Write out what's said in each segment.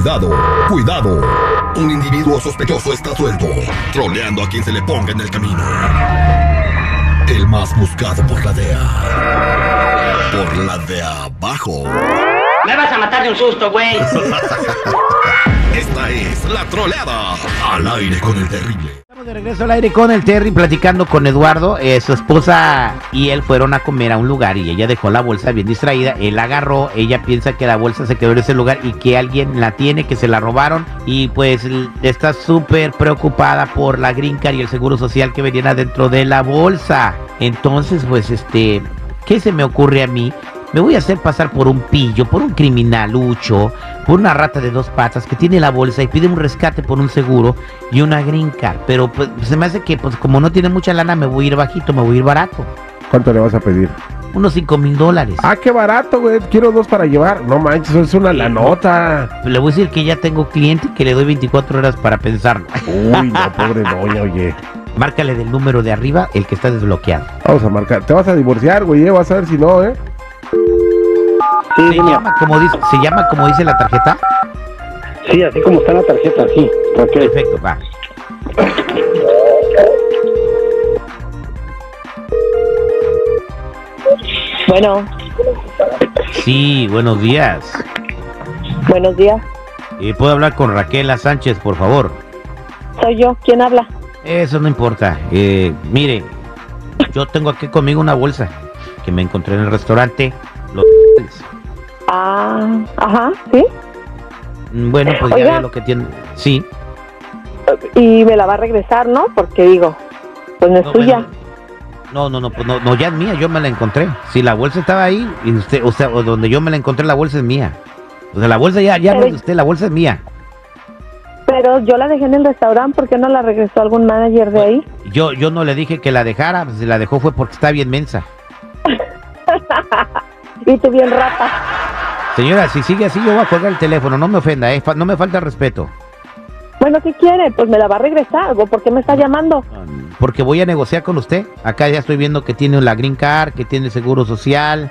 Cuidado, cuidado. Un individuo sospechoso está suelto, troleando a quien se le ponga en el camino. El más buscado por la DEA. Por la de abajo. Me vas a matar de un susto, güey. Esta es la troleada. Al aire con el terrible. De regreso al aire con el Terry platicando con Eduardo. Eh, su esposa y él fueron a comer a un lugar y ella dejó la bolsa bien distraída. Él agarró, ella piensa que la bolsa se quedó en ese lugar y que alguien la tiene, que se la robaron. Y pues está súper preocupada por la green card y el seguro social que venían adentro de la bolsa. Entonces, pues este, ¿qué se me ocurre a mí? Me voy a hacer pasar por un pillo, por un criminalucho, por una rata de dos patas que tiene la bolsa y pide un rescate por un seguro y una green card. Pero pues, se me hace que, pues como no tiene mucha lana, me voy a ir bajito, me voy a ir barato. ¿Cuánto le vas a pedir? Unos 5 mil dólares. Ah, qué barato, güey. Quiero dos para llevar. No manches, eso es una lanota. Le voy a decir que ya tengo cliente y que le doy 24 horas para pensarlo. Uy, no, pobre doña, oye. Márcale del número de arriba el que está desbloqueado. Vamos a marcar. Te vas a divorciar, güey. eh, Vas a ver si no, ¿eh? Se llama, como dice, se llama como dice la tarjeta. Sí, así como está la tarjeta, sí. Ok. Perfecto, va. Bueno, Sí, buenos días. buenos días. Eh, ¿Puedo hablar con Raquela Sánchez, por favor? Soy yo. ¿Quién habla? Eso no importa. Eh, mire, yo tengo aquí conmigo una bolsa que me encontré en el restaurante. Los Ah, ajá, sí. Mm, Bueno, pues ya Oiga. ve lo que tiene. Sí. Y me la va a regresar, ¿no? Porque digo, pues no es No, suya. bueno, no, no, no, pues no, no, ya es mía, yo me la encontré. Si la bolsa estaba ahí, y usted, o sea, donde yo me la encontré, la bolsa es mía. O sea, la bolsa ya, ya no es de usted, la bolsa es mía. Pero yo la dejé en el restaurante, ¿por qué no la regresó algún manager de ahí? Yo, yo no le dije que la dejara, pues, si la dejó fue porque está bien mensa. Y tú bien rata. Señora, si sigue así, yo voy a colgar el teléfono, no me ofenda, eh, no me falta respeto. Bueno, ¿qué quiere? Pues me la va a regresar. ¿O ¿Por qué me está llamando? Porque voy a negociar con usted. Acá ya estoy viendo que tiene la green card, que tiene seguro social.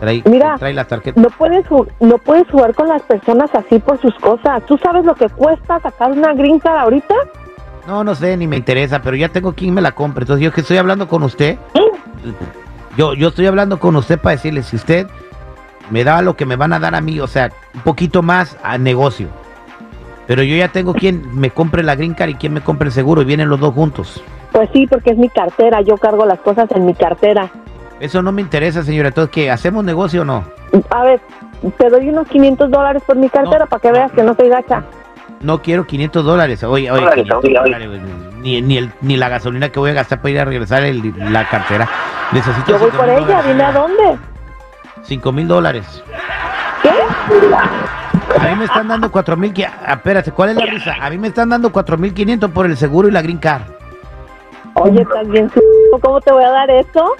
Trae, Mira. trae la tarjeta. No puedes, ju- no puedes jugar con las personas así por sus cosas. ¿Tú sabes lo que cuesta sacar una green card ahorita? No, no sé, ni me interesa, pero ya tengo quien me la compre. Entonces yo que estoy hablando con usted, yo, yo estoy hablando con usted para decirle si usted me da lo que me van a dar a mí, o sea, un poquito más a negocio. Pero yo ya tengo quien me compre la green card y quien me compre el seguro y vienen los dos juntos. Pues sí, porque es mi cartera. Yo cargo las cosas en mi cartera. Eso no me interesa, señora. Entonces, ¿qué? ¿Hacemos negocio o no? A ver, te doy unos 500 dólares por mi cartera No, para que no. veas que no soy gacha. No quiero 500 dólares. Oye, oye, Dólares, 500 oiga, dólares, güey. ni, ni, el- ni la gasolina que voy a gastar para ir a regresar el- la cartera. Necesito Yo voy 5,000 por ella, dime a dónde. 5 mil dólares. ¿Qué? A mí me están dando 4 mil. Espérate, ¿cuál es la risa? A mí me están dando 4 mil 500 por el seguro y la green card. Oye, estás bien su... ¿Cómo te voy a dar esto?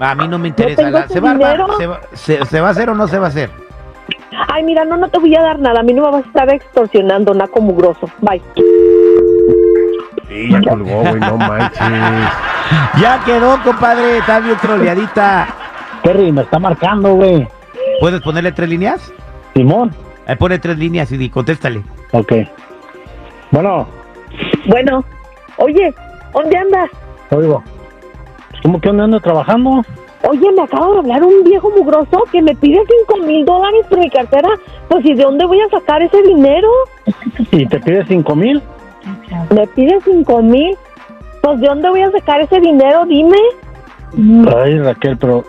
A mí no me interesa. tengo la- tu ¿se, va a armar? dinero. ¿Se, va, se- se va a hacer o no se va a hacer? Ay, mira, no, no te voy a dar nada. A mí no me vas a estar extorsionando, naco mugroso. Bye. Sí, ya colgó, güey. No manches. Ya quedó, compadre. Está bien troleadita. Terry, me está marcando, güey. ¿Puedes ponerle tres líneas? Simón. Ahí pone tres líneas y di, contéstale. Ok. Bueno, Bueno, oye, ¿dónde andas? oigo. ¿Cómo que ando trabajando? Oye, me acaba de hablar un viejo mugroso que me pide cinco mil dólares por mi cartera. Pues, ¿y de dónde voy a sacar ese dinero? ¿Y te pide cinco mil? Me pide cinco mil. Pues, ¿de dónde voy a sacar ese dinero? Dime. Ay, Raquel, pero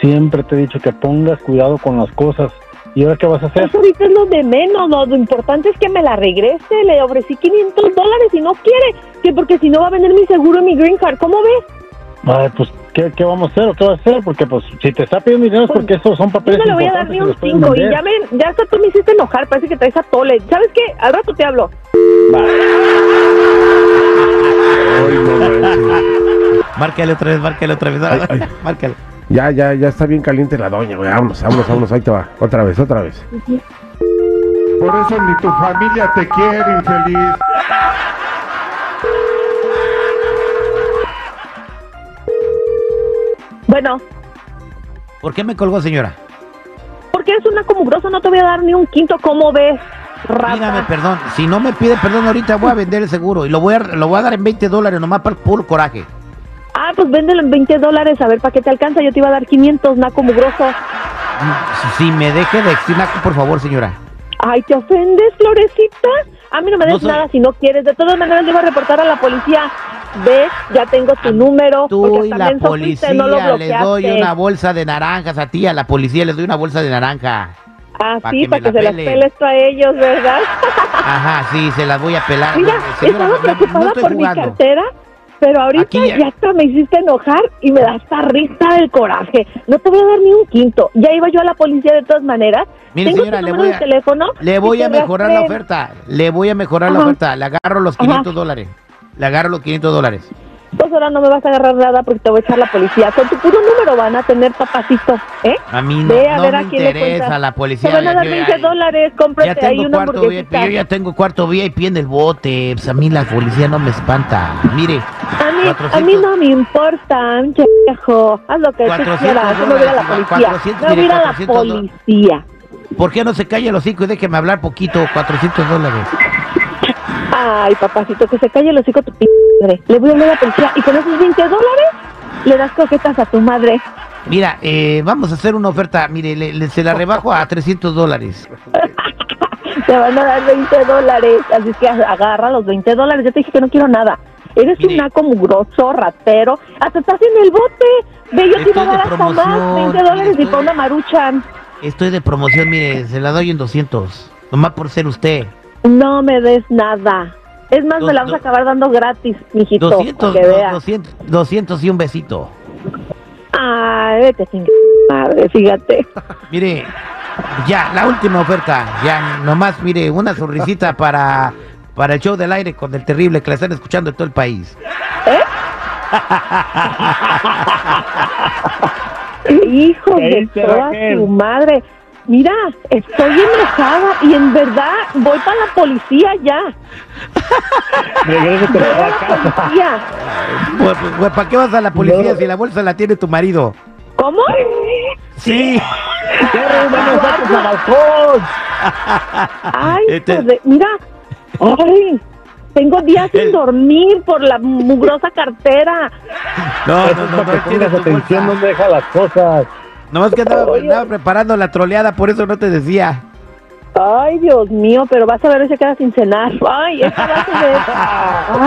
siempre te he dicho que pongas cuidado con las cosas. ¿Y ahora qué vas a hacer? Eso ahorita es lo de menos. Lo, lo importante es que me la regrese. Le ofrecí 500 dólares y no quiere. Que porque si no va a vender mi seguro y mi green card. ¿Cómo ves? Ay, pues, ¿qué, qué vamos a hacer o qué vas a hacer? Porque, pues, si te está pidiendo dinero es Pues, porque esos son Yo papeles no le voy a dar ni un los pueden 5 y ya, me, ya hasta tú me hiciste enojar, parece que traes a tole. ¿Sabes qué? Al rato te hablo. Manches. Márcale otra vez, márcale otra vez. Ay, ay. Márcale. Ya, ya, ya está bien caliente la doña, güey. Vámonos, vámonos, vámonos. Ahí te va. Otra vez, otra vez. Por eso ni tu familia te quiere, infeliz. Bueno, ¿Por qué me colgó, señora? porque eres una como grosso, no te voy a dar ni un quinto, ¿cómo ves? rata. Pídame perdón. Si no me pide perdón ahorita voy a vender el seguro y lo voy a, lo voy a dar en 20 dólares nomás para el puro coraje. Ah, pues véndelo en 20 dólares, a ver para qué te alcanza. Yo te iba a dar 500, naco mugroso. Si, si me deje de decir naco, por favor, señora. Ay, ¿te ofendes, Florecita? A mí no me des No soy- nada si no quieres. De todas maneras, le iba a reportar a la policía. Ve, ya tengo tu número. Tú porque y la policía no lo les doy una bolsa de naranjas a ti, a la policía les doy una bolsa de naranja. Ah, pa' sí, que para que la se las peles tú a ellos, ¿verdad? Ajá, sí, se las voy a pelar. Mira, Señora, estaba no preocupada por mi cartera, pero ahorita ya- ya hasta me hiciste enojar y me da hasta risa del coraje. No te voy a dar ni un quinto. Ya iba yo a la policía de todas maneras. Mire, Tengo señora, tu le voy a- teléfono. Le voy a mejorar la oferta. Le voy a mejorar la oferta. Le agarro los Ajá. 500 dólares. Le agarro los 500 dólares. Pues ahora no me vas a agarrar nada porque te voy a echar la policía. Con tu puro número van a tener papacito, ¿eh? A mí no, Ve a no ver me a quién interesa la policía. Te van a dar Yo 20 ya- dólares, Ya cómprate ahí una hamburguesita. yo ya tengo cuarto VIP en el bote. Pues a mí la policía no me espanta. Mire, A mí, 400. a mí no me importa, viejo. Haz lo que tú 400 quieras. Yo me voy a la policía. 400, Me voy a ir a mire, la 400 dólares. policía. ¿por qué no se calla los hocico y déjeme hablar poquito? 400 dólares. Ay, papacito, que se calle el hocico tu p madre. Le voy a hablar a la policía y con esos 20 dólares le das coquetas a tu madre. Mira, eh, vamos a hacer una oferta. Mire, le- le- se la rebajo a 300 dólares. Te van a dar 20 dólares. Así que agarra los 20 dólares. Yo te dije que no quiero nada. Eres Mire. un naco mugroso, ratero. Hasta estás en el bote. Ve, yo te iba a dar hasta más. promoción, 20 mire, dólares y para una maruchan. Estoy de promoción, mire, se la doy en 200. Nomás por ser usted. No me des nada. Es más, Dos- me la vas a acabar dando gratis, mijito. 200, para que do- veas. 200, 200 y un besito. Ay, vete chingar, madre, fíjate. Mire, ya, la última oferta. Ya, nomás, mire, una sonrisita para, para el show del aire con el terrible que la están escuchando en todo el país. Hijo de toda tu madre. Mira, estoy enojada y en verdad voy para la policía ya. Regrésate Voy a a la casa. Pues, pues, pues, ¿para qué vas a la policía No. si la bolsa la tiene tu marido? ¿Cómo? Sí. ¡Vámonos al balcón! Ay, Este- de- mira. Ay, tengo días sin El- dormir por la mugrosa cartera. No, no, es no, no, atención bolsa. donde deja las cosas. Nomás que andaba, Oye. andaba preparando la troleada, por eso no te decía. Ay, Dios mío, pero vas a ver si se queda sin cenar. Ay, esta va a ser.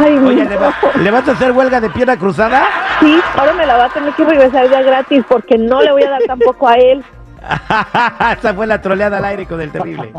Ay, Oye. ¿le, va- le vas a hacer huelga de pierna cruzada? Sí, ahora me la va a tener que regresar ya gratis porque no le voy a dar tampoco a él. Esa fue la troleada al aire con el terrible.